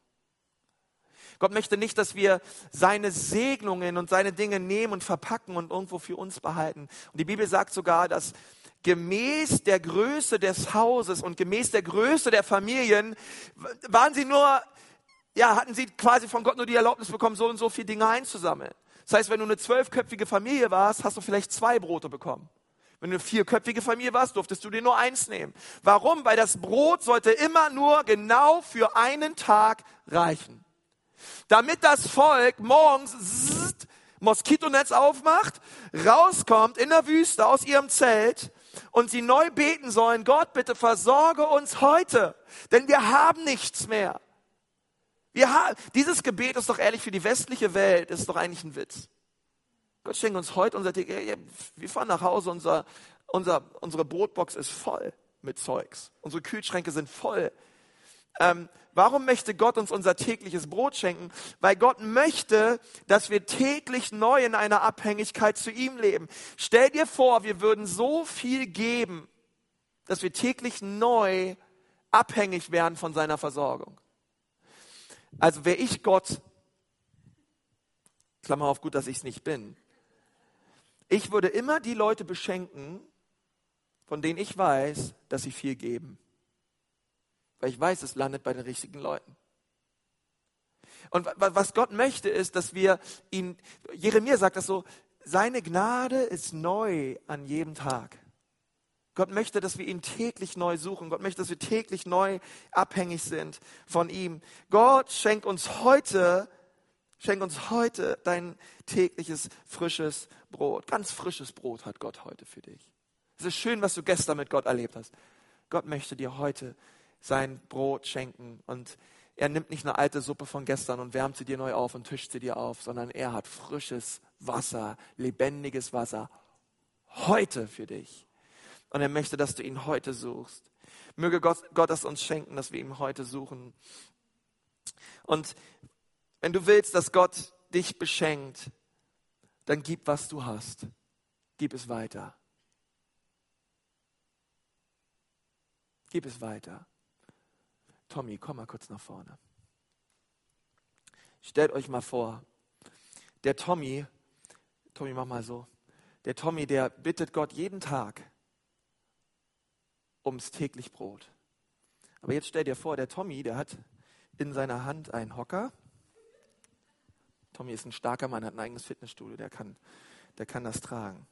Gott möchte nicht, dass wir seine Segnungen und seine Dinge nehmen und verpacken und irgendwo für uns behalten. Und die Bibel sagt sogar, dass gemäß der Größe des Hauses und gemäß der Größe der Familien waren sie nur, ja, hatten sie quasi von Gott nur die Erlaubnis bekommen, so und so viele Dinge einzusammeln. Das heißt, wenn du eine zwölfköpfige Familie warst, hast du vielleicht zwei Brote bekommen. Wenn du eine vierköpfige Familie warst, durftest du dir nur eins nehmen. Warum? Weil das Brot sollte immer nur genau für einen Tag reichen. Damit das Volk morgens zzzt, Moskitonetz aufmacht, rauskommt in der Wüste aus ihrem Zelt und sie neu beten sollen, Gott, bitte versorge uns heute, denn wir haben nichts mehr. Wir dieses Gebet ist doch ehrlich für die westliche Welt, ist doch eigentlich ein Witz. Gott schenkt uns heute unser, wir fahren nach Hause, unser, unser, unsere Brotbox ist voll mit Zeugs. Unsere Kühlschränke sind voll. Ähm, warum möchte Gott uns unser tägliches Brot schenken? Weil Gott möchte, dass wir täglich neu in einer Abhängigkeit zu ihm leben. Stell dir vor, wir würden so viel geben, dass wir täglich neu abhängig werden von seiner Versorgung. Also wäre ich Gott, Klammer auf gut, dass ich es nicht bin, ich würde immer die Leute beschenken, von denen ich weiß, dass sie viel geben. Weil ich weiß, es landet bei den richtigen Leuten. Und was Gott möchte, ist, dass wir ihn, Jeremia sagt das so, seine Gnade ist neu an jedem Tag. Gott möchte, dass wir ihn täglich neu suchen. Gott möchte, dass wir täglich neu abhängig sind von ihm. Gott schenkt uns heute Schenk uns heute dein tägliches frisches Brot. Ganz frisches Brot hat Gott heute für dich. Es ist schön, was du gestern mit Gott erlebt hast. Gott möchte dir heute sein Brot schenken und er nimmt nicht eine alte Suppe von gestern und wärmt sie dir neu auf und tischt sie dir auf, sondern er hat frisches Wasser, lebendiges Wasser heute für dich. Und er möchte, dass du ihn heute suchst. Möge Gott, Gott es uns schenken, dass wir ihn heute suchen. Und wenn du willst, dass Gott dich beschenkt, dann gib, was du hast. Gib es weiter. Gib es weiter. Tommy, komm mal kurz nach vorne. Stellt euch mal vor, der Tommy, Tommy, mach mal so, der Tommy, der bittet Gott jeden Tag ums täglich Brot. Aber jetzt stell dir vor, der Tommy, der hat in seiner Hand einen Hocker. Tommy ist ein starker Mann, hat ein eigenes Fitnessstudio, der kann, der kann das tragen.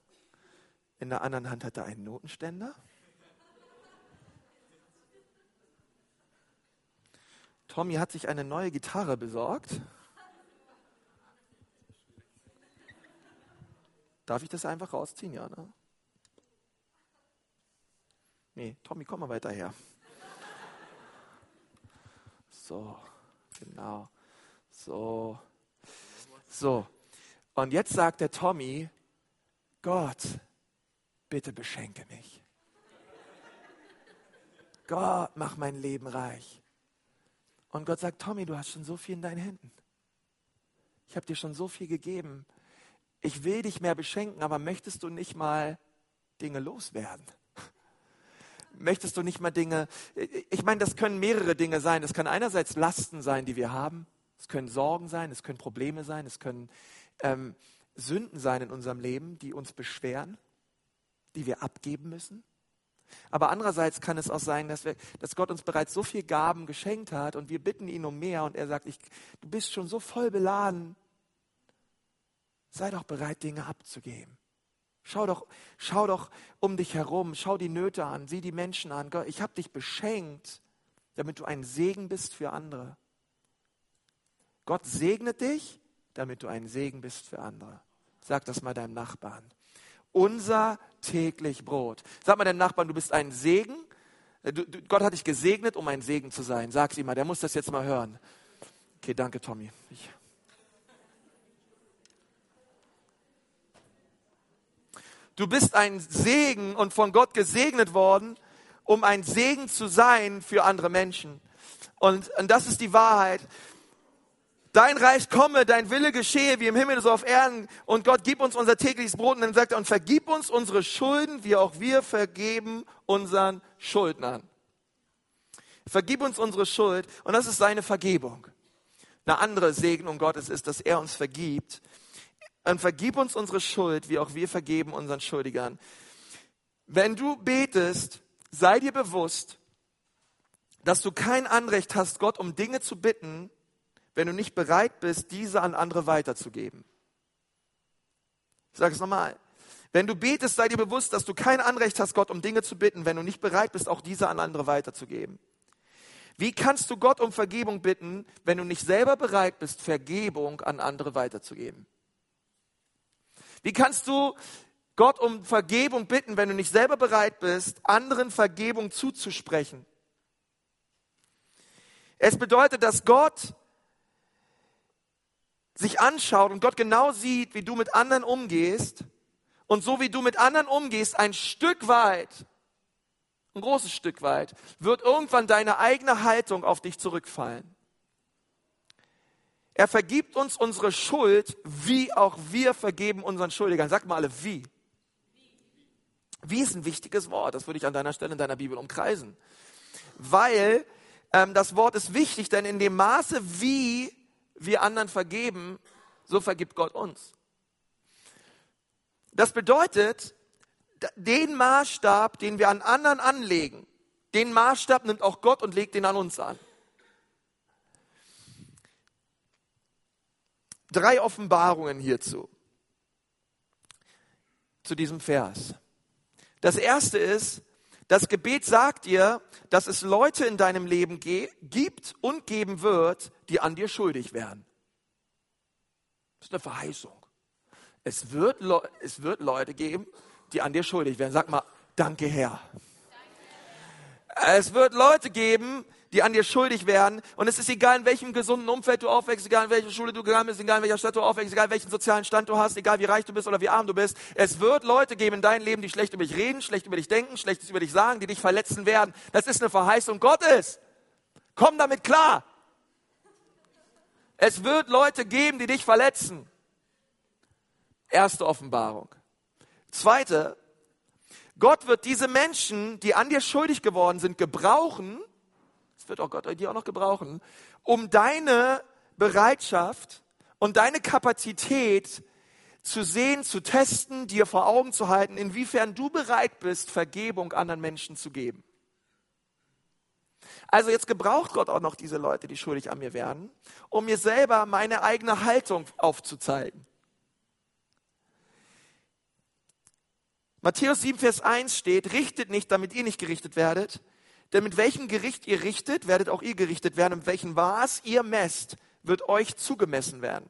In der anderen Hand hat er einen Notenständer. Tommy hat sich eine neue Gitarre besorgt. Darf ich das einfach rausziehen? Ja, ne? Nee, Tommy, komm mal weiter her. So, genau. So. So. Und jetzt sagt der Tommy, Gott, bitte beschenke mich. Gott, mach mein Leben reich. Und Gott sagt, Tommy, du hast schon so viel in deinen Händen. Ich habe dir schon so viel gegeben. Ich will dich mehr beschenken, aber möchtest du nicht mal Dinge loswerden? Möchtest du nicht mal Dinge, ich meine, das können mehrere Dinge sein. Es kann einerseits Lasten sein, die wir haben. Es können Sorgen sein, es können Probleme sein, es können ähm, Sünden sein in unserem Leben, die uns beschweren, die wir abgeben müssen. Aber andererseits kann es auch sein, dass, wir, dass Gott uns bereits so viel Gaben geschenkt hat und wir bitten ihn um mehr und er sagt, ich, du bist schon so voll beladen. Sei doch bereit, Dinge abzugeben. Schau doch, schau doch um dich herum, schau die Nöte an, sieh die Menschen an. Ich habe dich beschenkt, damit du ein Segen bist für andere. Gott segnet dich, damit du ein Segen bist für andere. Sag das mal deinem Nachbarn. Unser täglich Brot. Sag mal deinem Nachbarn, du bist ein Segen. Äh, du, du, Gott hat dich gesegnet, um ein Segen zu sein. Sag ihm mal, der muss das jetzt mal hören. Okay, danke, Tommy. Ich Du bist ein Segen und von Gott gesegnet worden, um ein Segen zu sein für andere Menschen. Und, und das ist die Wahrheit. Dein Reich komme, dein Wille geschehe, wie im Himmel so auf Erden. Und Gott, gib uns unser tägliches Brot. Und dann sagt er, und vergib uns unsere Schulden, wie auch wir vergeben unseren Schuldnern. Vergib uns unsere Schuld. Und das ist seine Vergebung. Eine andere Segnung Gottes ist, dass er uns vergibt und vergib uns unsere Schuld, wie auch wir vergeben unseren Schuldigern. Wenn du betest, sei dir bewusst, dass du kein Anrecht hast, Gott um Dinge zu bitten, wenn du nicht bereit bist, diese an andere weiterzugeben. Ich sage es nochmal. Wenn du betest, sei dir bewusst, dass du kein Anrecht hast, Gott um Dinge zu bitten, wenn du nicht bereit bist, auch diese an andere weiterzugeben. Wie kannst du Gott um Vergebung bitten, wenn du nicht selber bereit bist, Vergebung an andere weiterzugeben? Wie kannst du Gott um Vergebung bitten, wenn du nicht selber bereit bist, anderen Vergebung zuzusprechen? Es bedeutet, dass Gott sich anschaut und Gott genau sieht, wie du mit anderen umgehst. Und so wie du mit anderen umgehst, ein Stück weit, ein großes Stück weit, wird irgendwann deine eigene Haltung auf dich zurückfallen. Er vergibt uns unsere Schuld, wie auch wir vergeben unseren Schuldigern. Sagt mal alle, wie. Wie ist ein wichtiges Wort. Das würde ich an deiner Stelle in deiner Bibel umkreisen. Weil ähm, das Wort ist wichtig, denn in dem Maße, wie wir anderen vergeben, so vergibt Gott uns. Das bedeutet, den Maßstab, den wir an anderen anlegen, den Maßstab nimmt auch Gott und legt den an uns an. Drei Offenbarungen hierzu, zu diesem Vers. Das erste ist, das Gebet sagt dir, dass es Leute in deinem Leben gibt und geben wird, die an dir schuldig werden. Das ist eine Verheißung. Es wird, es wird Leute geben, die an dir schuldig werden. Sag mal, danke Herr. Es wird Leute geben, die an dir schuldig werden. Und es ist egal, in welchem gesunden Umfeld du aufwächst, egal in welcher Schule du gegangen bist, egal in welcher Stadt du aufwächst, egal welchen sozialen Stand du hast, egal wie reich du bist oder wie arm du bist. Es wird Leute geben in deinem Leben, die schlecht über dich reden, schlecht über dich denken, schlechtes über dich sagen, die dich verletzen werden. Das ist eine Verheißung Gottes. Komm damit klar. Es wird Leute geben, die dich verletzen. Erste Offenbarung. Zweite, Gott wird diese Menschen, die an dir schuldig geworden sind, gebrauchen, wird auch Gott dir auch noch gebrauchen, um deine Bereitschaft und deine Kapazität zu sehen, zu testen, dir vor Augen zu halten, inwiefern du bereit bist, Vergebung anderen Menschen zu geben. Also jetzt gebraucht Gott auch noch diese Leute, die schuldig an mir werden, um mir selber meine eigene Haltung aufzuzeigen. Matthäus 7, Vers 1 steht, richtet nicht, damit ihr nicht gerichtet werdet. Denn mit welchem Gericht ihr richtet, werdet auch ihr gerichtet werden. Und mit welchem Maß ihr messt, wird euch zugemessen werden.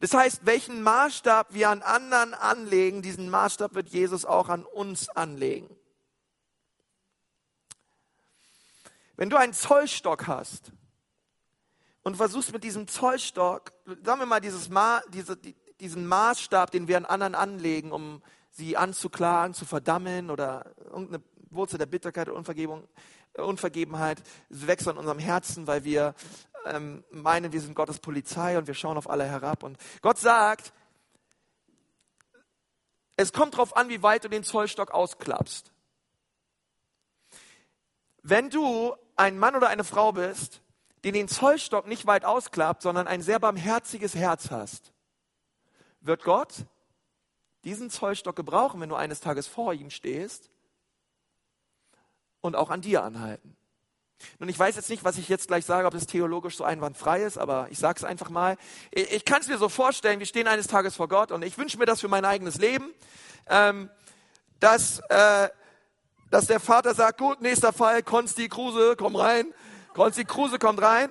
Das heißt, welchen Maßstab wir an anderen anlegen, diesen Maßstab wird Jesus auch an uns anlegen. Wenn du einen Zollstock hast und versuchst mit diesem Zollstock, sagen wir mal dieses Ma, diese, diesen Maßstab, den wir an anderen anlegen, um sie anzuklagen, zu verdammen oder irgendeine Wurzel der Bitterkeit und äh, Unvergebenheit wächst an unserem Herzen, weil wir ähm, meinen, wir sind Gottes Polizei und wir schauen auf alle herab. Und Gott sagt, es kommt darauf an, wie weit du den Zollstock ausklappst. Wenn du ein Mann oder eine Frau bist, die den Zollstock nicht weit ausklappt, sondern ein sehr barmherziges Herz hast, wird Gott diesen Zollstock gebrauchen, wenn du eines Tages vor ihm stehst und auch an dir anhalten. Nun, ich weiß jetzt nicht, was ich jetzt gleich sage, ob es theologisch so einwandfrei ist, aber ich sage es einfach mal. Ich, ich kann es mir so vorstellen, wir stehen eines Tages vor Gott und ich wünsche mir das für mein eigenes Leben, ähm, dass, äh, dass der Vater sagt, gut, nächster Fall, Konsti Kruse, komm rein. Konsti Kruse kommt rein.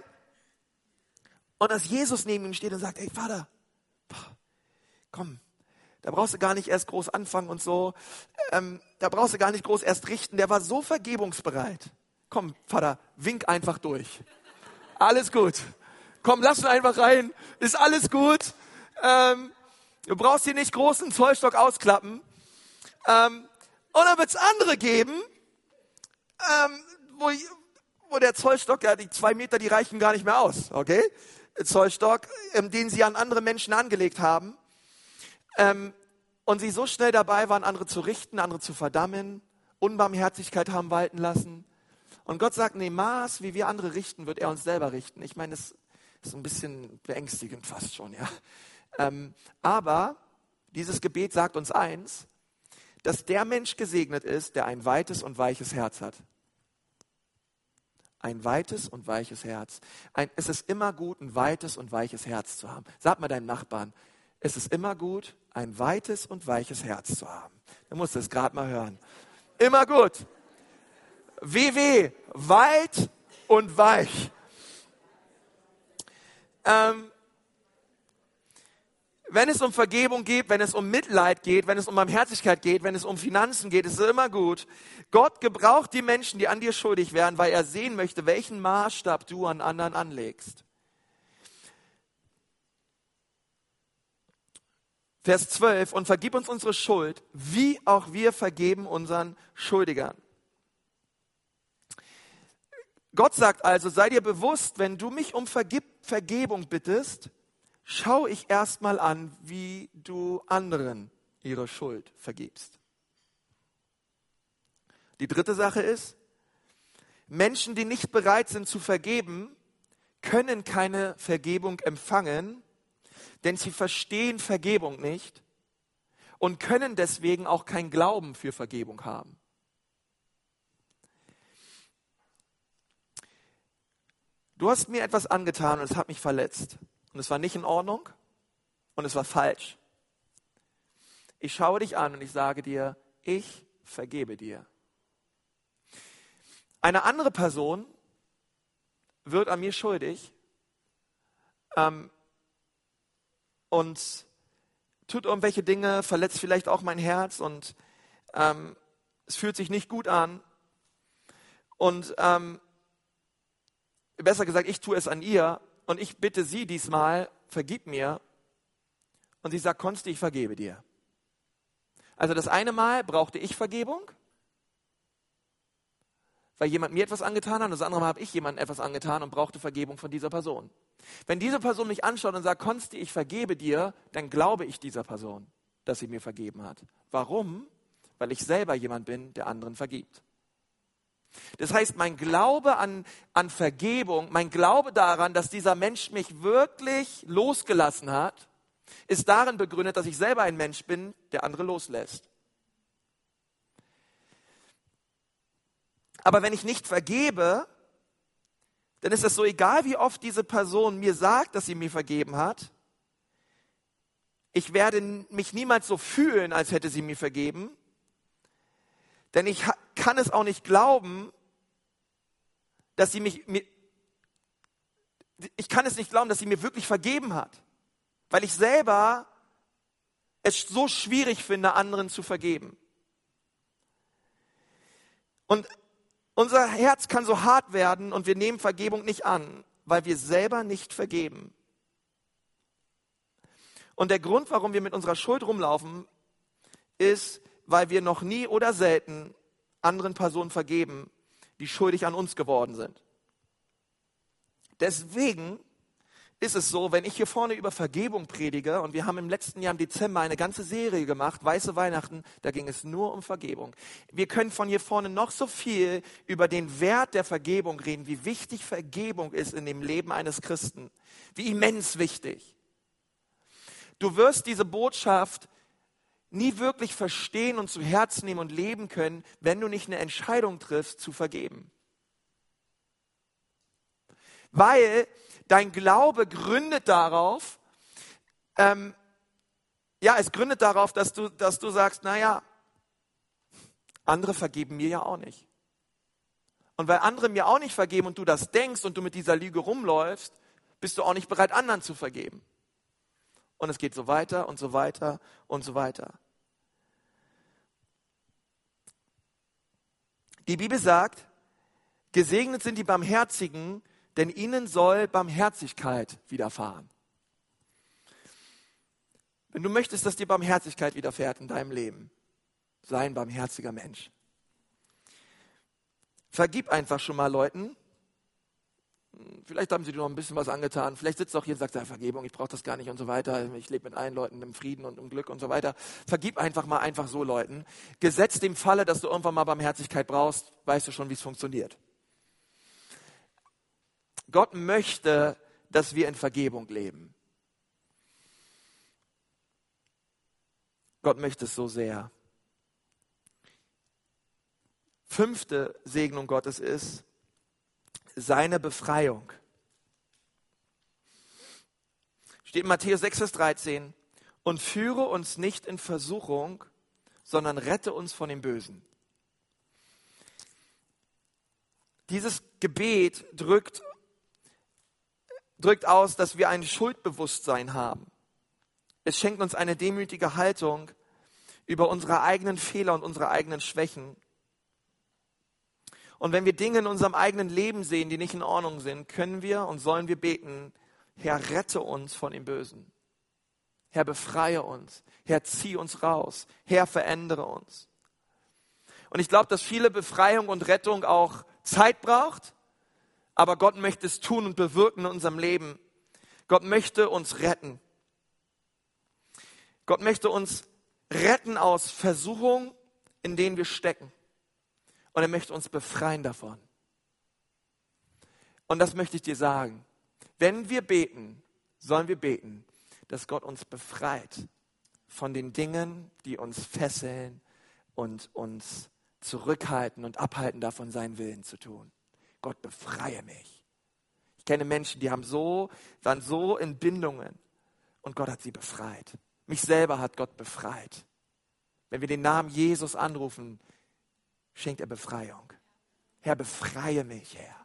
Und dass Jesus neben ihm steht und sagt, ey Vater, komm, da brauchst du gar nicht erst groß anfangen und so. Ähm, da brauchst du gar nicht groß erst richten. Der war so vergebungsbereit. Komm, Vater, wink einfach durch. Alles gut. Komm, lass ihn einfach rein. Ist alles gut. Ähm, du brauchst hier nicht großen Zollstock ausklappen. Ähm, und dann wird es andere geben, ähm, wo, wo der Zollstock, ja, die zwei Meter, die reichen gar nicht mehr aus, okay? Zollstock, ähm, den sie an andere Menschen angelegt haben. Ähm, und sie so schnell dabei waren, andere zu richten, andere zu verdammen, Unbarmherzigkeit haben walten lassen. Und Gott sagt, nee, Maß, wie wir andere richten, wird er uns selber richten. Ich meine, das ist ein bisschen beängstigend fast schon, ja. Ähm, aber dieses Gebet sagt uns eins, dass der Mensch gesegnet ist, der ein weites und weiches Herz hat. Ein weites und weiches Herz. Ein, es ist immer gut, ein weites und weiches Herz zu haben. Sag mal deinem Nachbarn, es ist immer gut, ein weites und weiches Herz zu haben. Du musst es gerade mal hören. Immer gut. WW, weit und weich. Ähm, wenn es um Vergebung geht, wenn es um Mitleid geht, wenn es um Barmherzigkeit geht, wenn es um Finanzen geht, ist es immer gut. Gott gebraucht die Menschen, die an dir schuldig werden, weil er sehen möchte, welchen Maßstab du an anderen anlegst. Vers 12, und vergib uns unsere Schuld, wie auch wir vergeben unseren Schuldigern. Gott sagt also, sei dir bewusst, wenn du mich um Vergib Vergebung bittest, schau ich erstmal an, wie du anderen ihre Schuld vergibst. Die dritte Sache ist, Menschen, die nicht bereit sind zu vergeben, können keine Vergebung empfangen, denn sie verstehen Vergebung nicht und können deswegen auch kein Glauben für Vergebung haben. Du hast mir etwas angetan und es hat mich verletzt. Und es war nicht in Ordnung und es war falsch. Ich schaue dich an und ich sage dir, ich vergebe dir. Eine andere Person wird an mir schuldig. Ähm, und tut irgendwelche Dinge, verletzt vielleicht auch mein Herz und ähm, es fühlt sich nicht gut an. Und ähm, besser gesagt, ich tue es an ihr und ich bitte sie diesmal, vergib mir. Und sie sagt, Konsti, ich vergebe dir. Also das eine Mal brauchte ich Vergebung, weil jemand mir etwas angetan hat, und das andere Mal habe ich jemandem etwas angetan und brauchte Vergebung von dieser Person. Wenn diese Person mich anschaut und sagt, Konsti, ich vergebe dir, dann glaube ich dieser Person, dass sie mir vergeben hat. Warum? Weil ich selber jemand bin, der anderen vergibt. Das heißt, mein Glaube an, an Vergebung, mein Glaube daran, dass dieser Mensch mich wirklich losgelassen hat, ist darin begründet, dass ich selber ein Mensch bin, der andere loslässt. Aber wenn ich nicht vergebe, dann ist es so egal, wie oft diese Person mir sagt, dass sie mir vergeben hat. Ich werde mich niemals so fühlen, als hätte sie mir vergeben. Denn ich kann es auch nicht glauben, dass sie mich, mir, ich kann es nicht glauben, dass sie mir wirklich vergeben hat, weil ich selber es so schwierig finde, anderen zu vergeben. Und unser Herz kann so hart werden und wir nehmen Vergebung nicht an, weil wir selber nicht vergeben. Und der Grund, warum wir mit unserer Schuld rumlaufen, ist, weil wir noch nie oder selten anderen Personen vergeben, die schuldig an uns geworden sind. Deswegen ist es so, wenn ich hier vorne über Vergebung predige, und wir haben im letzten Jahr im Dezember eine ganze Serie gemacht, Weiße Weihnachten, da ging es nur um Vergebung. Wir können von hier vorne noch so viel über den Wert der Vergebung reden, wie wichtig Vergebung ist in dem Leben eines Christen, wie immens wichtig. Du wirst diese Botschaft nie wirklich verstehen und zu Herzen nehmen und leben können, wenn du nicht eine Entscheidung triffst, zu vergeben. Weil dein Glaube gründet darauf, ähm, ja, es gründet darauf, dass du, dass du sagst, naja, andere vergeben mir ja auch nicht. Und weil andere mir auch nicht vergeben und du das denkst und du mit dieser Lüge rumläufst, bist du auch nicht bereit, anderen zu vergeben. Und es geht so weiter und so weiter und so weiter. Die Bibel sagt, gesegnet sind die Barmherzigen, denn ihnen soll Barmherzigkeit widerfahren. Wenn du möchtest, dass dir Barmherzigkeit widerfährt in deinem Leben, sei ein barmherziger Mensch. Vergib einfach schon mal Leuten, Vielleicht haben sie dir noch ein bisschen was angetan. Vielleicht sitzt auch hier und sagt, ja, Vergebung, ich brauche das gar nicht und so weiter. Ich lebe mit allen Leuten im Frieden und im Glück und so weiter. Vergib einfach mal einfach so Leuten. Gesetzt dem Falle, dass du irgendwann mal Barmherzigkeit brauchst, weißt du schon, wie es funktioniert. Gott möchte, dass wir in Vergebung leben. Gott möchte es so sehr. Fünfte Segnung Gottes ist, seine Befreiung. Steht in Matthäus 6, Vers 13. Und führe uns nicht in Versuchung, sondern rette uns von dem Bösen. Dieses Gebet drückt, drückt aus, dass wir ein Schuldbewusstsein haben. Es schenkt uns eine demütige Haltung über unsere eigenen Fehler und unsere eigenen Schwächen und wenn wir Dinge in unserem eigenen Leben sehen, die nicht in Ordnung sind, können wir und sollen wir beten, Herr, rette uns von dem Bösen. Herr, befreie uns. Herr, zieh uns raus. Herr, verändere uns. Und ich glaube, dass viele Befreiung und Rettung auch Zeit braucht, aber Gott möchte es tun und bewirken in unserem Leben. Gott möchte uns retten. Gott möchte uns retten aus Versuchungen, in denen wir stecken und er möchte uns befreien davon. Und das möchte ich dir sagen. Wenn wir beten, sollen wir beten, dass Gott uns befreit von den Dingen, die uns fesseln und uns zurückhalten und abhalten davon, seinen Willen zu tun. Gott befreie mich. Ich kenne Menschen, die haben so, waren so in Bindungen und Gott hat sie befreit. Mich selber hat Gott befreit. Wenn wir den Namen Jesus anrufen, schenkt er Befreiung. Herr, befreie mich, Herr.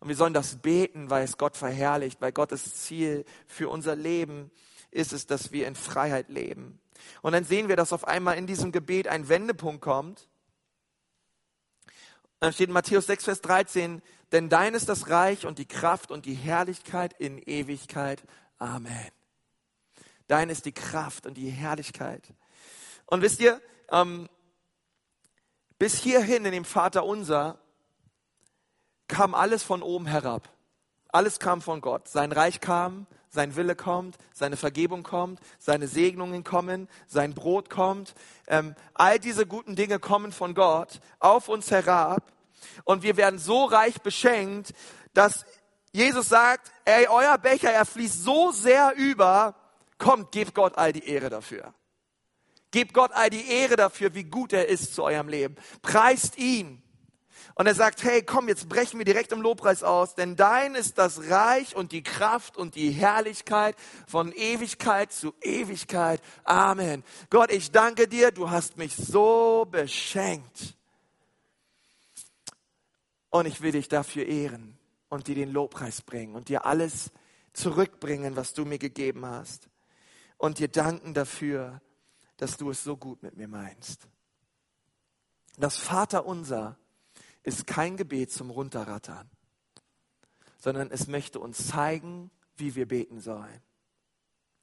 Und wir sollen das beten, weil es Gott verherrlicht, weil Gottes Ziel für unser Leben ist es, dass wir in Freiheit leben. Und dann sehen wir, dass auf einmal in diesem Gebet ein Wendepunkt kommt. Dann steht in Matthäus 6, Vers 13, denn dein ist das Reich und die Kraft und die Herrlichkeit in Ewigkeit. Amen. Dein ist die Kraft und die Herrlichkeit. Und wisst ihr, ähm, bis hierhin in dem Vater unser kam alles von oben herab. Alles kam von Gott. Sein Reich kam, sein Wille kommt, seine Vergebung kommt, seine Segnungen kommen, sein Brot kommt. Ähm, all diese guten Dinge kommen von Gott auf uns herab und wir werden so reich beschenkt, dass Jesus sagt, ey, euer Becher, er fließt so sehr über, kommt, gebt Gott all die Ehre dafür. Gebt Gott all die Ehre dafür, wie gut er ist zu eurem Leben. Preist ihn. Und er sagt, hey, komm, jetzt brechen wir direkt im Lobpreis aus, denn dein ist das Reich und die Kraft und die Herrlichkeit von Ewigkeit zu Ewigkeit. Amen. Gott, ich danke dir, du hast mich so beschenkt. Und ich will dich dafür ehren und dir den Lobpreis bringen und dir alles zurückbringen, was du mir gegeben hast. Und dir danken dafür, dass du es so gut mit mir meinst. Das Vaterunser ist kein Gebet zum Runterrattern, sondern es möchte uns zeigen, wie wir beten sollen.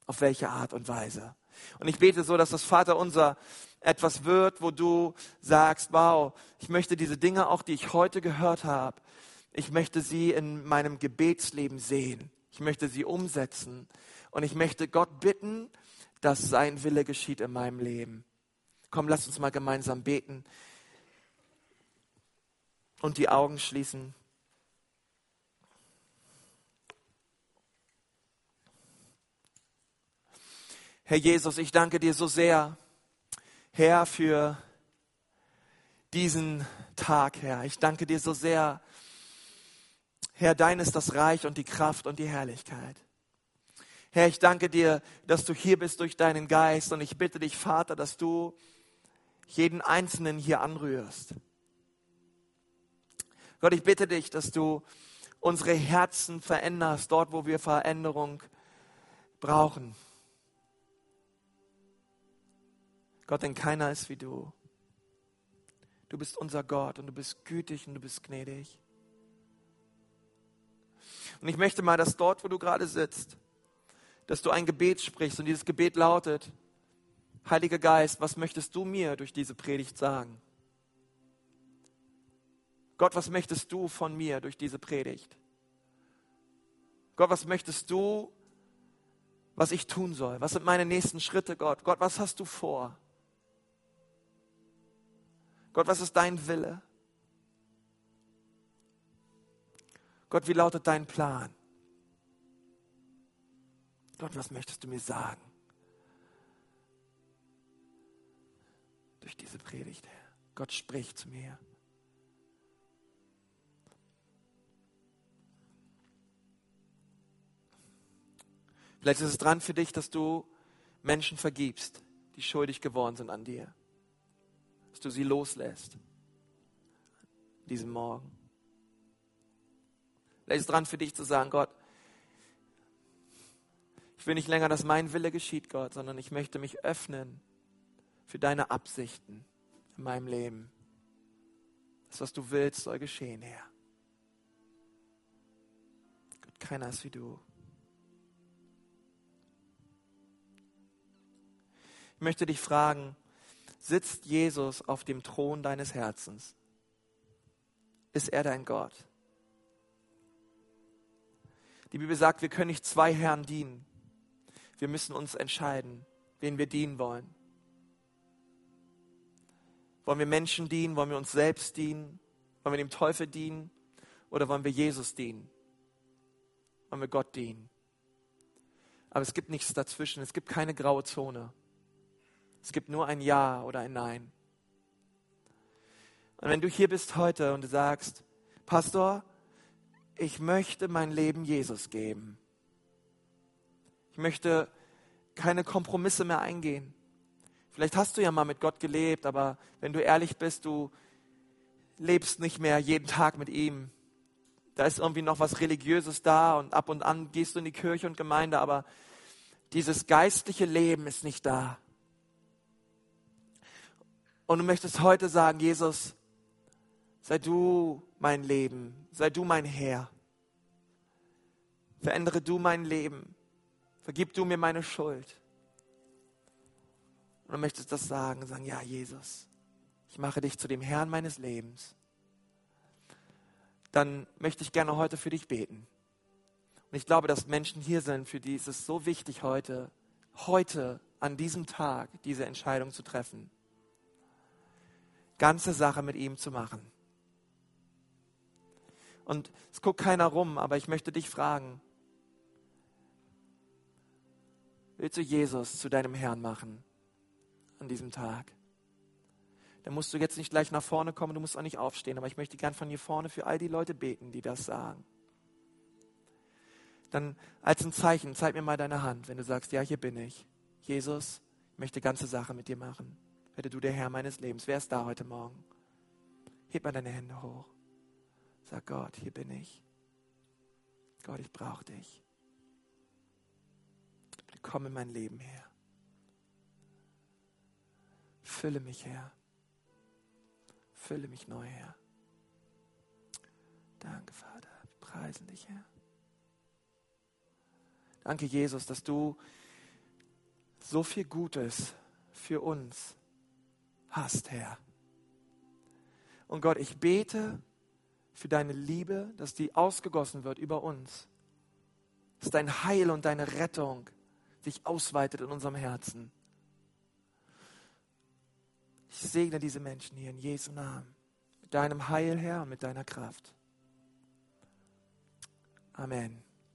Auf welche Art und Weise. Und ich bete so, dass das Vaterunser etwas wird, wo du sagst, wow, ich möchte diese Dinge auch, die ich heute gehört habe, ich möchte sie in meinem Gebetsleben sehen. Ich möchte sie umsetzen. Und ich möchte Gott bitten, dass sein Wille geschieht in meinem Leben. Komm, lass uns mal gemeinsam beten und die Augen schließen. Herr Jesus, ich danke dir so sehr, Herr, für diesen Tag, Herr. Ich danke dir so sehr, Herr, dein ist das Reich und die Kraft und die Herrlichkeit. Herr, ich danke dir, dass du hier bist durch deinen Geist und ich bitte dich, Vater, dass du jeden Einzelnen hier anrührst. Gott, ich bitte dich, dass du unsere Herzen veränderst, dort, wo wir Veränderung brauchen. Gott, denn keiner ist wie du. Du bist unser Gott und du bist gütig und du bist gnädig. Und ich möchte mal, dass dort, wo du gerade sitzt, dass du ein Gebet sprichst und dieses Gebet lautet, Heiliger Geist, was möchtest du mir durch diese Predigt sagen? Gott, was möchtest du von mir durch diese Predigt? Gott, was möchtest du, was ich tun soll? Was sind meine nächsten Schritte, Gott? Gott, was hast du vor? Gott, was ist dein Wille? Gott, wie lautet dein Plan? Gott, was möchtest du mir sagen? Durch diese Predigt, Herr. Gott spricht zu mir. Vielleicht ist es dran für dich, dass du Menschen vergibst, die schuldig geworden sind an dir dass du sie loslässt. Diesen Morgen. Vielleicht ist dran für dich zu sagen, Gott, ich will nicht länger, dass mein Wille geschieht, Gott, sondern ich möchte mich öffnen für deine Absichten in meinem Leben. Das, was du willst, soll geschehen, Herr. Gott, keiner ist wie du. Ich möchte dich fragen, sitzt Jesus auf dem Thron deines Herzens? Ist er dein Gott? Die Bibel sagt, wir können nicht zwei Herren dienen. Wir müssen uns entscheiden, wen wir dienen wollen. Wollen wir Menschen dienen? Wollen wir uns selbst dienen? Wollen wir dem Teufel dienen? Oder wollen wir Jesus dienen? Wollen wir Gott dienen? Aber es gibt nichts dazwischen. Es gibt keine graue Zone. Es gibt nur ein Ja oder ein Nein. Und wenn du hier bist heute und du sagst, Pastor, ich möchte mein Leben Jesus geben. Ich möchte keine Kompromisse mehr eingehen. Vielleicht hast du ja mal mit Gott gelebt, aber wenn du ehrlich bist, du lebst nicht mehr jeden Tag mit ihm. Da ist irgendwie noch was Religiöses da und ab und an gehst du in die Kirche und Gemeinde, aber dieses geistliche Leben ist nicht da. Und du möchtest heute sagen, Jesus, Sei du mein Leben, sei du mein Herr. Verändere du mein Leben. Vergib du mir meine Schuld. Und du möchtest das sagen, sagen, ja, Jesus, ich mache dich zu dem Herrn meines Lebens. Dann möchte ich gerne heute für dich beten. Und ich glaube, dass Menschen hier sind, für die ist es so wichtig heute, heute an diesem Tag diese Entscheidung zu treffen. Ganze Sache mit ihm zu machen. Und es guckt keiner rum, aber ich möchte dich fragen, willst du Jesus zu deinem Herrn machen an diesem Tag? Dann musst du jetzt nicht gleich nach vorne kommen, du musst auch nicht aufstehen, aber ich möchte gern von hier vorne für all die Leute beten, die das sagen. Dann als ein Zeichen, zeig mir mal deine Hand, wenn du sagst, ja, hier bin ich. Jesus, ich möchte ganze Sache mit dir machen. Werde du der Herr meines Lebens. Wer ist da heute Morgen? Heb mal deine Hände hoch. Sag Gott, hier bin ich. Gott, ich brauche dich. Komm in mein Leben her. Fülle mich her. Fülle mich neu her. Danke, Vater. Wir preisen dich, Herr. Danke, Jesus, dass du so viel Gutes für uns hast, Herr. Und Gott, ich bete, für deine Liebe, dass die ausgegossen wird über uns. Dass dein Heil und deine Rettung sich ausweitet in unserem Herzen. Ich segne diese Menschen hier in Jesu Namen. Mit deinem Heil, Herr, und mit deiner Kraft. Amen.